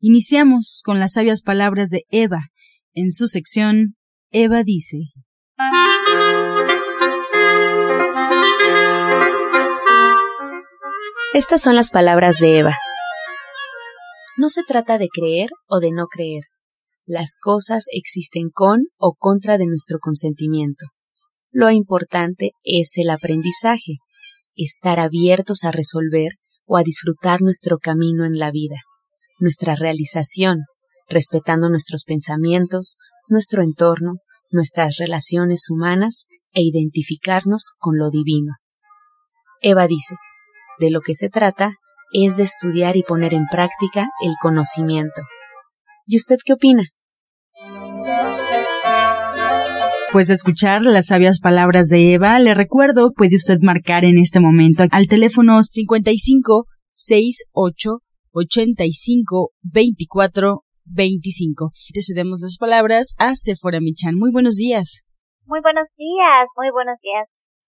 Iniciamos con las sabias palabras de Eva. En su sección, Eva dice. Estas son las palabras de Eva. No se trata de creer o de no creer. Las cosas existen con o contra de nuestro consentimiento. Lo importante es el aprendizaje, estar abiertos a resolver o a disfrutar nuestro camino en la vida, nuestra realización, respetando nuestros pensamientos, nuestro entorno, nuestras relaciones humanas e identificarnos con lo divino. Eva dice, de lo que se trata es de estudiar y poner en práctica el conocimiento. ¿Y usted qué opina? Pues escuchar las sabias palabras de Eva, le recuerdo, puede usted marcar en este momento al teléfono 55 68 85 24 25. Te cedemos las palabras a Sephora Michan. Muy buenos días. Muy buenos días, muy buenos días.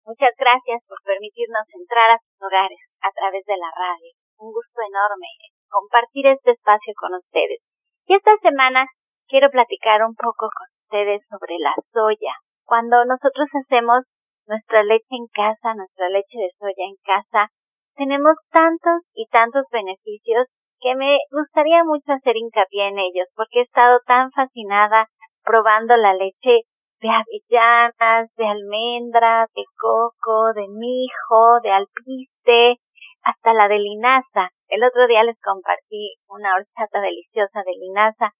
Muchas gracias por permitirnos entrar a sus hogares a través de la radio. Un gusto enorme compartir este espacio con ustedes. Y esta semana quiero platicar un poco con ustedes sobre la soya. Cuando nosotros hacemos nuestra leche en casa, nuestra leche de soya en casa, tenemos tantos y tantos beneficios que me gustaría mucho hacer hincapié en ellos porque he estado tan fascinada probando la leche de avellanas, de almendra, de coco, de mijo, de alpiste, hasta la de linaza. El otro día les compartí una horchata deliciosa de linaza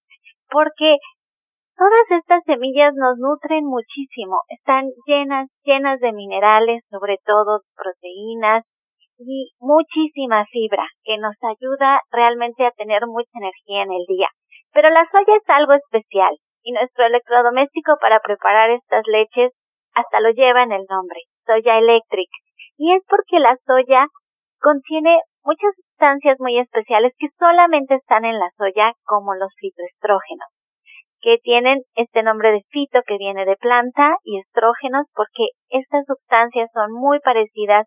porque Todas estas semillas nos nutren muchísimo, están llenas, llenas de minerales, sobre todo proteínas y muchísima fibra que nos ayuda realmente a tener mucha energía en el día. Pero la soya es algo especial y nuestro electrodoméstico para preparar estas leches hasta lo lleva en el nombre, soya electric. Y es porque la soya contiene muchas sustancias muy especiales que solamente están en la soya como los fitoestrógenos que tienen este nombre de fito que viene de planta y estrógenos porque estas sustancias son muy parecidas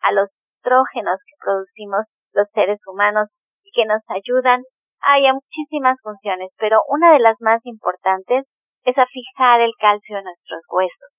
a los estrógenos que producimos los seres humanos y que nos ayudan hay muchísimas funciones, pero una de las más importantes es a fijar el calcio en nuestros huesos.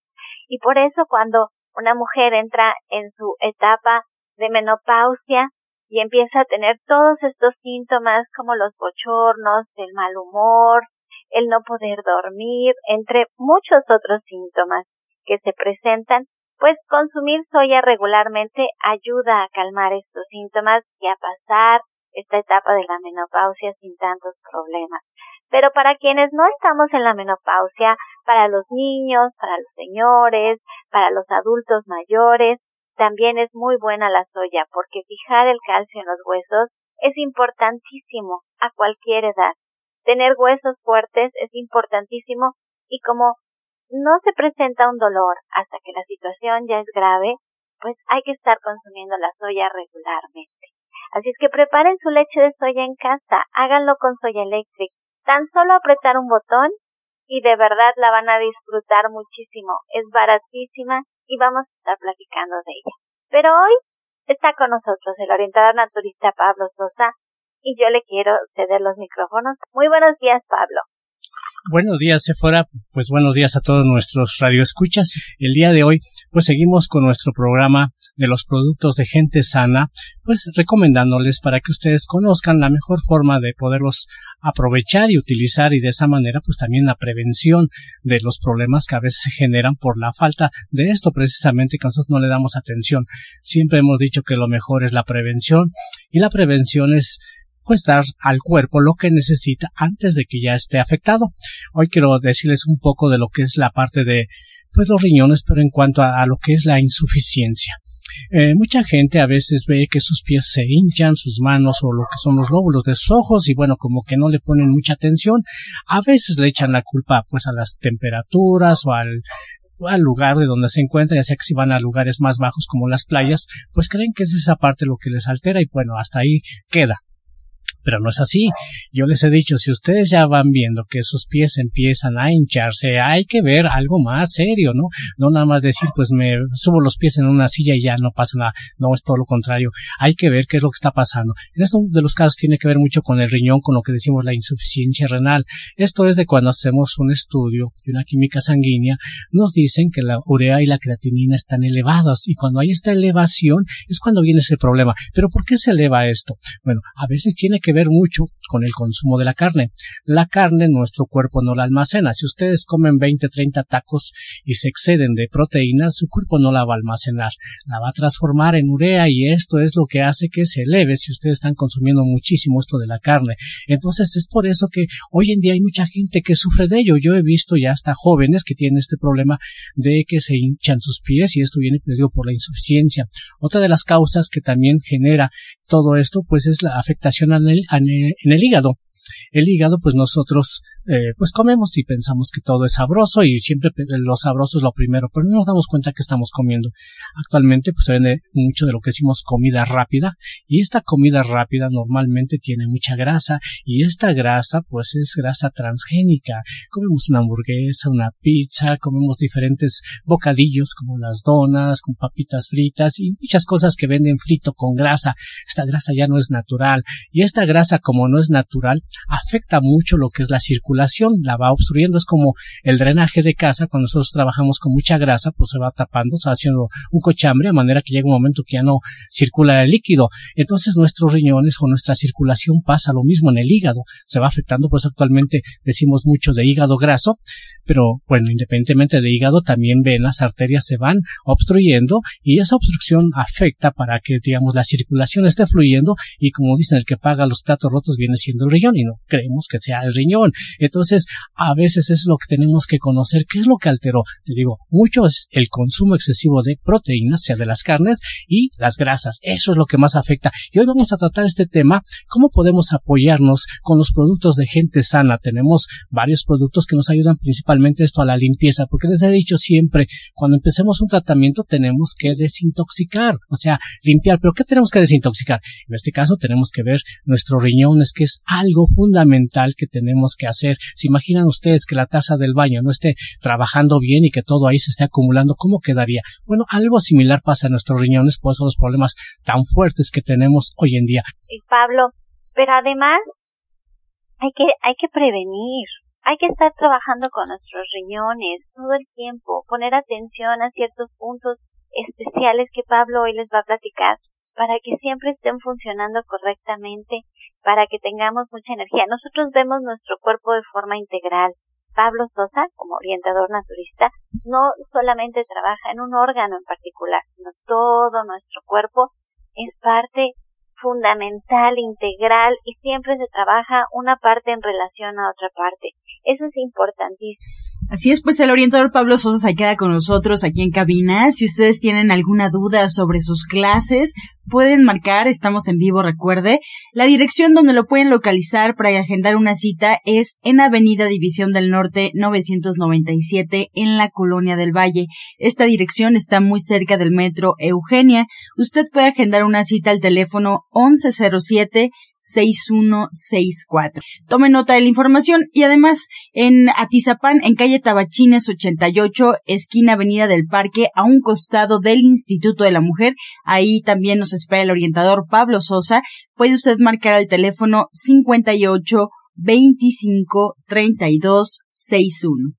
Y por eso cuando una mujer entra en su etapa de menopausia y empieza a tener todos estos síntomas como los bochornos, el mal humor, el no poder dormir, entre muchos otros síntomas que se presentan, pues consumir soya regularmente ayuda a calmar estos síntomas y a pasar esta etapa de la menopausia sin tantos problemas. Pero para quienes no estamos en la menopausia, para los niños, para los señores, para los adultos mayores, también es muy buena la soya porque fijar el calcio en los huesos es importantísimo a cualquier edad. Tener huesos fuertes es importantísimo y como no se presenta un dolor hasta que la situación ya es grave, pues hay que estar consumiendo la soya regularmente. Así es que preparen su leche de soya en casa, háganlo con soya electric. Tan solo apretar un botón y de verdad la van a disfrutar muchísimo. Es baratísima y vamos a estar platicando de ella. Pero hoy está con nosotros el orientador naturista Pablo Sosa, y yo le quiero ceder los micrófonos. Muy buenos días, Pablo. Buenos días, Sephora. Pues buenos días a todos nuestros radioescuchas. El día de hoy, pues seguimos con nuestro programa de los productos de gente sana, pues recomendándoles para que ustedes conozcan la mejor forma de poderlos aprovechar y utilizar y de esa manera, pues también la prevención de los problemas que a veces se generan por la falta de esto precisamente que nosotros no le damos atención. Siempre hemos dicho que lo mejor es la prevención y la prevención es pues dar al cuerpo lo que necesita antes de que ya esté afectado. Hoy quiero decirles un poco de lo que es la parte de pues los riñones, pero en cuanto a, lo que es la insuficiencia. Eh, mucha gente a veces ve que sus pies se hinchan, sus manos o lo que son los lóbulos de sus ojos y bueno, como que no le ponen mucha atención. A veces le echan la culpa pues a las temperaturas o al al lugar de donde se encuentran, ya sea que si van a lugares más bajos como las playas, pues creen que es esa parte lo que les altera y bueno, hasta ahí queda pero no es así. Yo les he dicho, si ustedes ya van viendo que sus pies empiezan a hincharse, hay que ver algo más serio, ¿no? No nada más decir, pues me subo los pies en una silla y ya no pasa nada. No, es todo lo contrario. Hay que ver qué es lo que está pasando. En esto de los casos tiene que ver mucho con el riñón, con lo que decimos la insuficiencia renal. Esto es de cuando hacemos un estudio de una química sanguínea, nos dicen que la urea y la creatinina están elevadas y cuando hay esta elevación es cuando viene ese problema. Pero ¿por qué se eleva esto? Bueno, a veces tiene que ver mucho con el consumo de la carne. La carne nuestro cuerpo no la almacena. Si ustedes comen 20, 30 tacos y se exceden de proteínas, su cuerpo no la va a almacenar. La va a transformar en urea y esto es lo que hace que se eleve si ustedes están consumiendo muchísimo esto de la carne. Entonces es por eso que hoy en día hay mucha gente que sufre de ello. Yo he visto ya hasta jóvenes que tienen este problema de que se hinchan sus pies y esto viene, les digo, por la insuficiencia. Otra de las causas que también genera todo esto, pues es la afectación en el, en el hígado el hígado, pues nosotros, eh, pues comemos y pensamos que todo es sabroso y siempre lo sabroso es lo primero, pero no nos damos cuenta que estamos comiendo. Actualmente, pues se vende mucho de lo que decimos comida rápida y esta comida rápida normalmente tiene mucha grasa y esta grasa, pues es grasa transgénica. Comemos una hamburguesa, una pizza, comemos diferentes bocadillos como las donas, con papitas fritas y muchas cosas que venden frito con grasa. Esta grasa ya no es natural y esta grasa como no es natural, afecta mucho lo que es la circulación, la va obstruyendo, es como el drenaje de casa, cuando nosotros trabajamos con mucha grasa, pues se va tapando, se va haciendo un cochambre, a manera que llega un momento que ya no circula el líquido. Entonces nuestros riñones o nuestra circulación pasa lo mismo en el hígado, se va afectando, pues actualmente decimos mucho de hígado graso, pero bueno, independientemente de hígado, también ven las arterias se van obstruyendo y esa obstrucción afecta para que, digamos, la circulación esté fluyendo y como dicen, el que paga los platos rotos viene siendo el riñón y creemos que sea el riñón. Entonces, a veces es lo que tenemos que conocer, qué es lo que alteró. Le digo, mucho es el consumo excesivo de proteínas, sea de las carnes y las grasas. Eso es lo que más afecta. Y hoy vamos a tratar este tema, cómo podemos apoyarnos con los productos de gente sana. Tenemos varios productos que nos ayudan principalmente esto a la limpieza, porque les he dicho siempre, cuando empecemos un tratamiento tenemos que desintoxicar, o sea, limpiar. Pero ¿qué tenemos que desintoxicar? En este caso tenemos que ver nuestros riñones, que es algo fundamental que tenemos que hacer. ¿Se imaginan ustedes que la taza del baño no esté trabajando bien y que todo ahí se esté acumulando? ¿Cómo quedaría? Bueno, algo similar pasa en nuestros riñones, por eso los problemas tan fuertes que tenemos hoy en día. Y Pablo, pero además hay que, hay que prevenir. Hay que estar trabajando con nuestros riñones todo el tiempo, poner atención a ciertos puntos especiales que Pablo hoy les va a platicar para que siempre estén funcionando correctamente para que tengamos mucha energía. Nosotros vemos nuestro cuerpo de forma integral. Pablo Sosa, como orientador naturista, no solamente trabaja en un órgano en particular, sino todo nuestro cuerpo es parte fundamental, integral y siempre se trabaja una parte en relación a otra parte. Eso es importantísimo. Así es, pues el orientador Pablo Sosa se queda con nosotros aquí en cabina. Si ustedes tienen alguna duda sobre sus clases, pueden marcar, estamos en vivo, recuerde. La dirección donde lo pueden localizar para agendar una cita es en Avenida División del Norte 997 en la Colonia del Valle. Esta dirección está muy cerca del metro Eugenia. Usted puede agendar una cita al teléfono 1107 6164. Tome nota de la información y además en Atizapán, en calle Tabachines 88, esquina Avenida del Parque, a un costado del Instituto de la Mujer. Ahí también nos espera el orientador Pablo Sosa. Puede usted marcar al teléfono 58 25 32 61.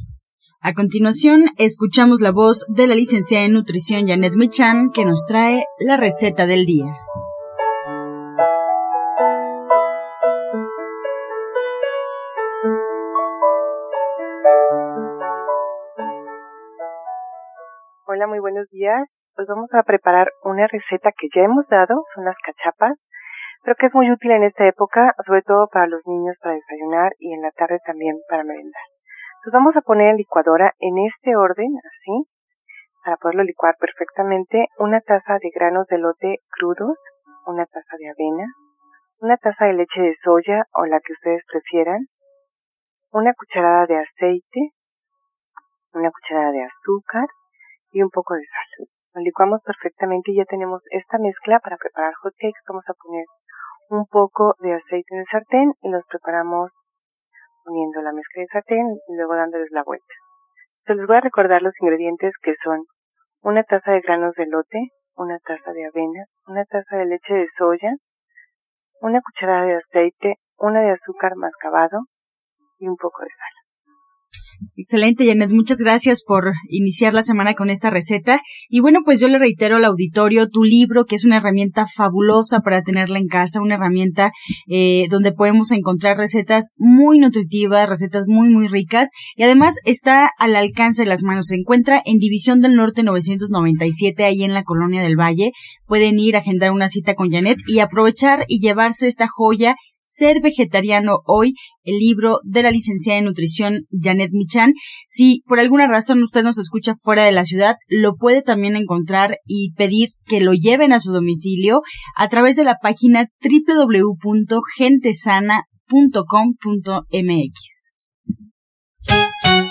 A continuación, escuchamos la voz de la licenciada en nutrición Janet Michan, que nos trae la receta del día. Hola, muy buenos días. Pues vamos a preparar una receta que ya hemos dado, son las cachapas, pero que es muy útil en esta época, sobre todo para los niños para desayunar y en la tarde también para merendar. Entonces vamos a poner en licuadora en este orden, así, para poderlo licuar perfectamente, una taza de granos de lote crudos, una taza de avena, una taza de leche de soya o la que ustedes prefieran, una cucharada de aceite, una cucharada de azúcar y un poco de sal. Lo licuamos perfectamente y ya tenemos esta mezcla para preparar hot cakes. Vamos a poner un poco de aceite en el sartén y los preparamos poniendo la mezcla de sartén y luego dándoles la vuelta. Se les voy a recordar los ingredientes que son una taza de granos de lote, una taza de avena, una taza de leche de soya, una cucharada de aceite, una de azúcar mascabado y un poco de sal. Excelente, Janet. Muchas gracias por iniciar la semana con esta receta. Y bueno, pues yo le reitero al auditorio tu libro, que es una herramienta fabulosa para tenerla en casa, una herramienta eh, donde podemos encontrar recetas muy nutritivas, recetas muy, muy ricas. Y además está al alcance de las manos. Se encuentra en División del Norte 997, ahí en la Colonia del Valle. Pueden ir a agendar una cita con Janet y aprovechar y llevarse esta joya ser vegetariano hoy, el libro de la licenciada en nutrición Janet Michan. Si por alguna razón usted nos escucha fuera de la ciudad, lo puede también encontrar y pedir que lo lleven a su domicilio a través de la página www.gentesana.com.mx.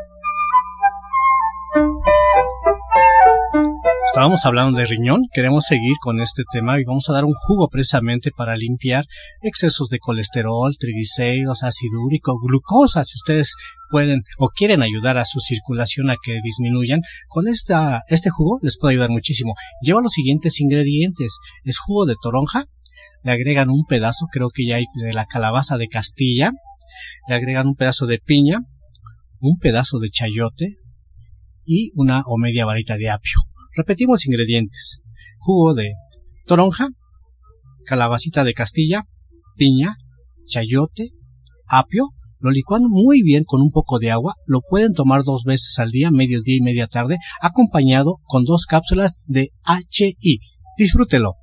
Estábamos hablando de riñón, queremos seguir con este tema y vamos a dar un jugo precisamente para limpiar excesos de colesterol, triglicéridos, ácido úrico, glucosa, si ustedes pueden o quieren ayudar a su circulación a que disminuyan, con esta, este jugo les puede ayudar muchísimo. Lleva los siguientes ingredientes, es jugo de toronja, le agregan un pedazo, creo que ya hay de la calabaza de Castilla, le agregan un pedazo de piña, un pedazo de chayote, y una o media varita de apio. Repetimos ingredientes. Jugo de toronja, calabacita de Castilla, piña, chayote, apio. Lo licuan muy bien con un poco de agua. Lo pueden tomar dos veces al día, medio día y media tarde, acompañado con dos cápsulas de HI. Disfrútelo.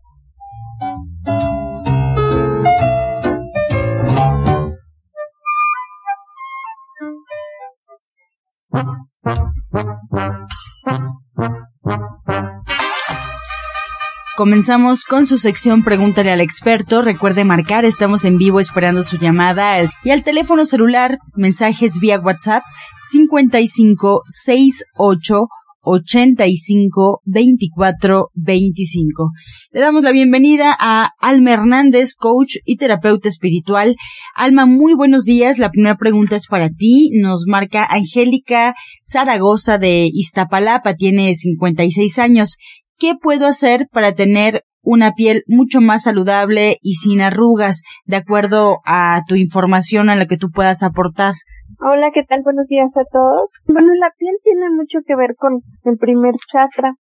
Comenzamos con su sección Pregúntale al experto. Recuerde marcar, estamos en vivo esperando su llamada y al teléfono celular, mensajes vía WhatsApp 5568 85 24 25. Le damos la bienvenida a Alma Hernández, coach y terapeuta espiritual. Alma, muy buenos días. La primera pregunta es para ti. Nos marca Angélica Zaragoza de Iztapalapa, tiene 56 años. ¿Qué puedo hacer para tener una piel mucho más saludable y sin arrugas, de acuerdo a tu información a la que tú puedas aportar? Hola, ¿qué tal? Buenos días a todos. Bueno, la piel tiene mucho que ver con el primer chakra.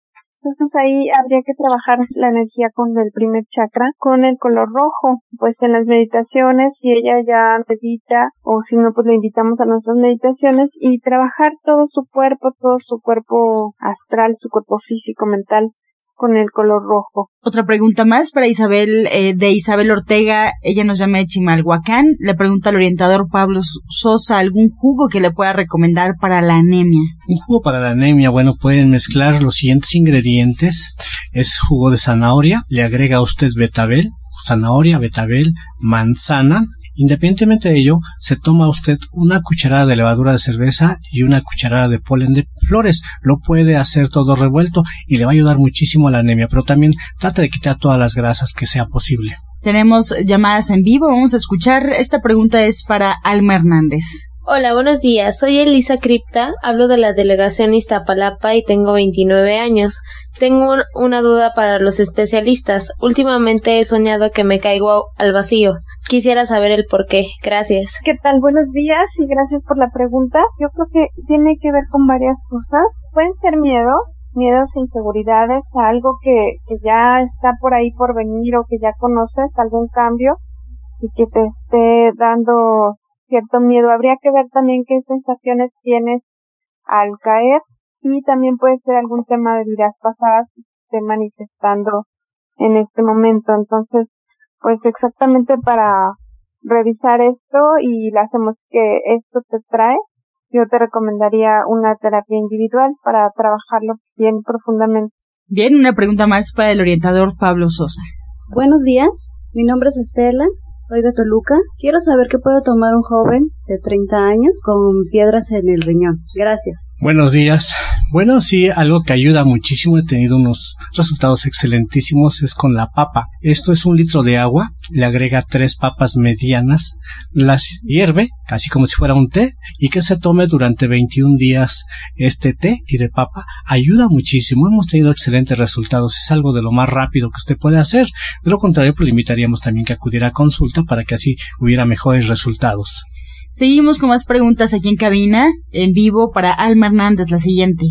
Entonces ahí habría que trabajar la energía con el primer chakra, con el color rojo. Pues en las meditaciones, si ella ya medita o si no, pues le invitamos a nuestras meditaciones y trabajar todo su cuerpo, todo su cuerpo astral, su cuerpo físico, mental, con el color rojo. Otra pregunta más para Isabel, eh, de Isabel Ortega, ella nos llama de Chimalhuacán, le pregunta al orientador Pablo Sosa, ¿algún jugo que le pueda recomendar para la anemia? Un jugo para la anemia, bueno, pueden mezclar los siguientes ingredientes, es jugo de zanahoria, le agrega a usted betabel, zanahoria, betabel, manzana, Independientemente de ello, se toma usted una cucharada de levadura de cerveza y una cucharada de polen de flores. Lo puede hacer todo revuelto y le va a ayudar muchísimo a la anemia, pero también trata de quitar todas las grasas que sea posible. Tenemos llamadas en vivo, vamos a escuchar. Esta pregunta es para Alma Hernández. Hola, buenos días. Soy Elisa Cripta, hablo de la delegación Iztapalapa y tengo 29 años. Tengo una duda para los especialistas. Últimamente he soñado que me caigo al vacío. Quisiera saber el por qué. Gracias. ¿Qué tal? Buenos días y gracias por la pregunta. Yo creo que tiene que ver con varias cosas. Pueden ser miedo, miedos e inseguridades algo que, que ya está por ahí por venir o que ya conoces, algún cambio y que te esté dando cierto miedo. Habría que ver también qué sensaciones tienes al caer y también puede ser algún tema de vidas pasadas que esté manifestando en este momento. Entonces, pues exactamente para revisar esto y las emociones que esto te trae, yo te recomendaría una terapia individual para trabajarlo bien profundamente. Bien, una pregunta más para el orientador Pablo Sosa. Buenos días, mi nombre es Estela soy de Toluca. Quiero saber qué puede tomar un joven de 30 años con piedras en el riñón. Gracias. Buenos días. Bueno, sí, algo que ayuda muchísimo, he tenido unos resultados excelentísimos, es con la papa. Esto es un litro de agua, le agrega tres papas medianas, las hierve, casi como si fuera un té, y que se tome durante 21 días este té y de papa. Ayuda muchísimo, hemos tenido excelentes resultados, es algo de lo más rápido que usted puede hacer. De lo contrario, pues le invitaríamos también que acudiera a consulta para que así hubiera mejores resultados. Seguimos con más preguntas aquí en cabina, en vivo para Alma Hernández, la siguiente.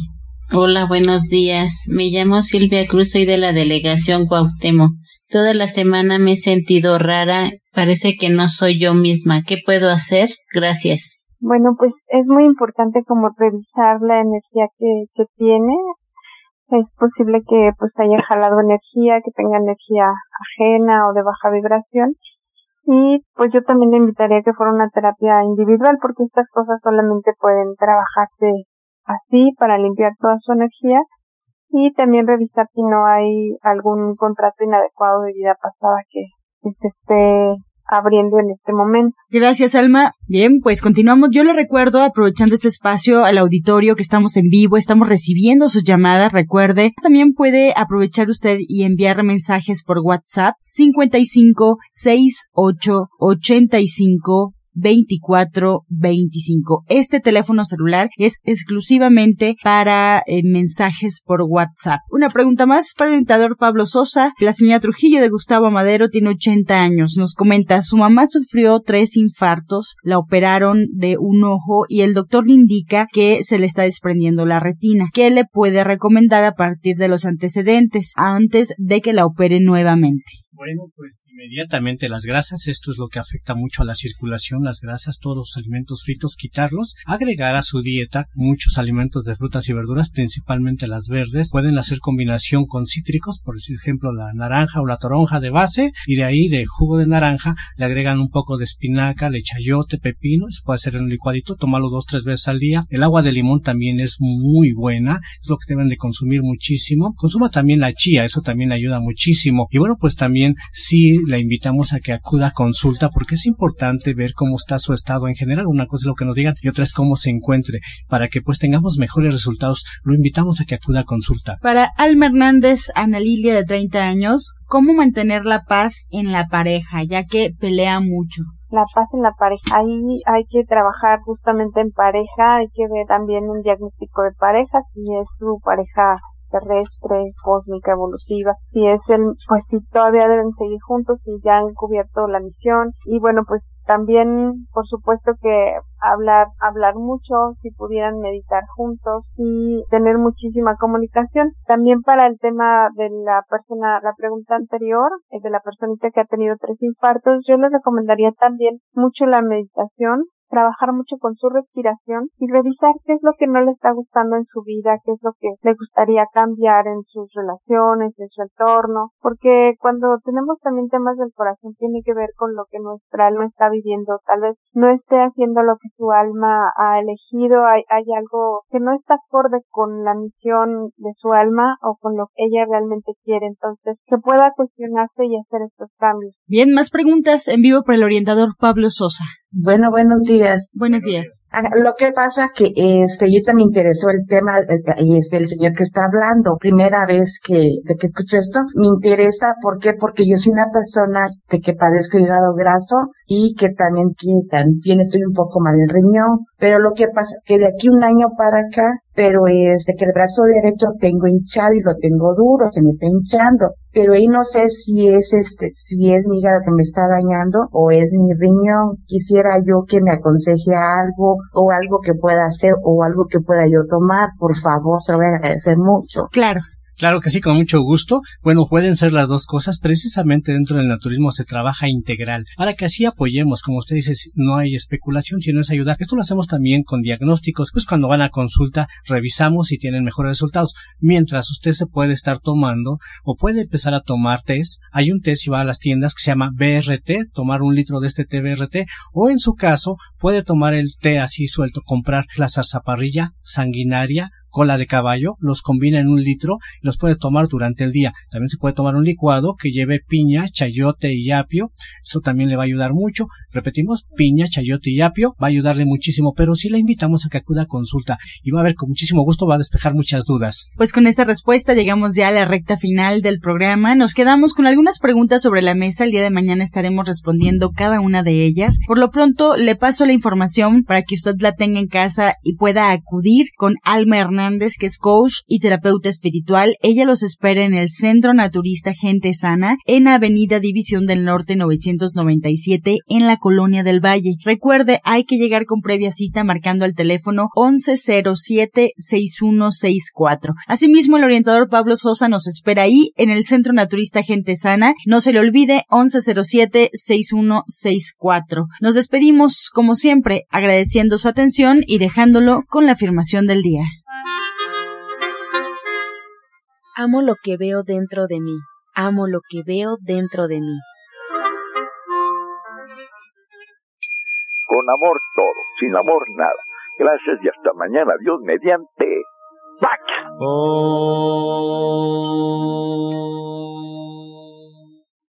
Hola, buenos días. Me llamo Silvia Cruz, soy de la delegación Cuauhtémoc. Toda la semana me he sentido rara, parece que no soy yo misma. ¿Qué puedo hacer? Gracias. Bueno, pues es muy importante como revisar la energía que, que tiene. Es posible que pues haya jalado energía, que tenga energía ajena o de baja vibración y pues yo también le invitaría a que fuera una terapia individual porque estas cosas solamente pueden trabajarse así para limpiar toda su energía y también revisar si no hay algún contrato inadecuado de vida pasada que, que se esté abriendo en este momento. Gracias, Alma. Bien, pues continuamos. Yo le recuerdo, aprovechando este espacio al auditorio que estamos en vivo, estamos recibiendo sus llamadas. Recuerde, también puede aprovechar usted y enviar mensajes por WhatsApp 55 68 85 2425. Este teléfono celular es exclusivamente para eh, mensajes por WhatsApp. Una pregunta más para el Pablo Sosa. La señora Trujillo de Gustavo Madero tiene 80 años. Nos comenta, su mamá sufrió tres infartos, la operaron de un ojo y el doctor le indica que se le está desprendiendo la retina. ¿Qué le puede recomendar a partir de los antecedentes antes de que la opere nuevamente? Bueno, pues inmediatamente las grasas, esto es lo que afecta mucho a la circulación, las grasas, todos los alimentos fritos, quitarlos, agregar a su dieta muchos alimentos de frutas y verduras, principalmente las verdes, pueden hacer combinación con cítricos, por ejemplo la naranja o la toronja de base, y de ahí de jugo de naranja le agregan un poco de espinaca, lechayote, pepino, se puede hacer en un licuadito, tomarlo dos, tres veces al día. El agua de limón también es muy buena, es lo que deben de consumir muchísimo. Consuma también la chía, eso también ayuda muchísimo. Y bueno, pues también sí la invitamos a que acuda a consulta porque es importante ver cómo está su estado en general. Una cosa es lo que nos digan y otra es cómo se encuentre. Para que pues tengamos mejores resultados, lo invitamos a que acuda a consulta. Para Alma Hernández, Ana Lilia de 30 años, ¿cómo mantener la paz en la pareja ya que pelea mucho? la paz en la pareja. Ahí hay que trabajar justamente en pareja, hay que ver también un diagnóstico de pareja, si es su pareja terrestre, cósmica, evolutiva, si es el, pues si todavía deben seguir juntos, si ya han cubierto la misión y bueno, pues también, por supuesto que hablar, hablar mucho, si pudieran meditar juntos y tener muchísima comunicación. También para el tema de la persona, la pregunta anterior, de la personita que ha tenido tres infartos, yo les recomendaría también mucho la meditación, trabajar mucho con su respiración y revisar qué es lo que no le está gustando en su vida, qué es lo que le gustaría cambiar en sus relaciones, en su entorno, porque cuando tenemos también temas del corazón tiene que ver con lo que nuestra alma está viviendo, tal vez no esté haciendo lo que su alma ha elegido, hay, hay algo que no está acorde con la misión de su alma o con lo que ella realmente quiere, entonces que pueda cuestionarse y hacer estos cambios. Bien, más preguntas en vivo por el orientador Pablo Sosa. Bueno, buenos días. Buenos días. Lo que pasa que este yo también me interesó el tema eh, y es el señor que está hablando. Primera vez que de que escucho esto, me interesa ¿por qué? Porque yo soy una persona de que padezco hígado graso y que también que también estoy un poco mal en riñón, pero lo que pasa que de aquí un año para acá, pero es de que el brazo derecho tengo hinchado y lo tengo duro, se me está hinchando pero ahí no sé si es este, si es mi hígado que me está dañando o es mi riñón. Quisiera yo que me aconseje algo o algo que pueda hacer o algo que pueda yo tomar, por favor, se lo voy a agradecer mucho. Claro. Claro que sí, con mucho gusto. Bueno, pueden ser las dos cosas. Precisamente dentro del naturismo se trabaja integral para que así apoyemos. Como usted dice, no hay especulación, sino es ayuda. Esto lo hacemos también con diagnósticos. Pues cuando van a consulta, revisamos si tienen mejores resultados. Mientras usted se puede estar tomando o puede empezar a tomar test. Hay un test si va a las tiendas que se llama BRT, tomar un litro de este té BRT. O en su caso, puede tomar el té así suelto, comprar la zarzaparrilla sanguinaria cola de caballo, los combina en un litro y los puede tomar durante el día. También se puede tomar un licuado que lleve piña, chayote y apio. Eso también le va a ayudar mucho. Repetimos, piña, chayote y apio. Va a ayudarle muchísimo, pero sí le invitamos a que acuda a consulta y va a ver con muchísimo gusto, va a despejar muchas dudas. Pues con esta respuesta llegamos ya a la recta final del programa. Nos quedamos con algunas preguntas sobre la mesa. El día de mañana estaremos respondiendo cada una de ellas. Por lo pronto, le paso la información para que usted la tenga en casa y pueda acudir con Alma Que es coach y terapeuta espiritual. Ella los espera en el Centro Naturista Gente Sana, en Avenida División del Norte 997, en la Colonia del Valle. Recuerde, hay que llegar con previa cita marcando al teléfono 1107-6164. Asimismo, el orientador Pablo Sosa nos espera ahí, en el Centro Naturista Gente Sana. No se le olvide, 1107-6164. Nos despedimos, como siempre, agradeciendo su atención y dejándolo con la afirmación del día. Amo lo que veo dentro de mí. Amo lo que veo dentro de mí. Con amor todo, sin amor nada. Gracias y hasta mañana. Dios mediante. ¡Pax! Oh.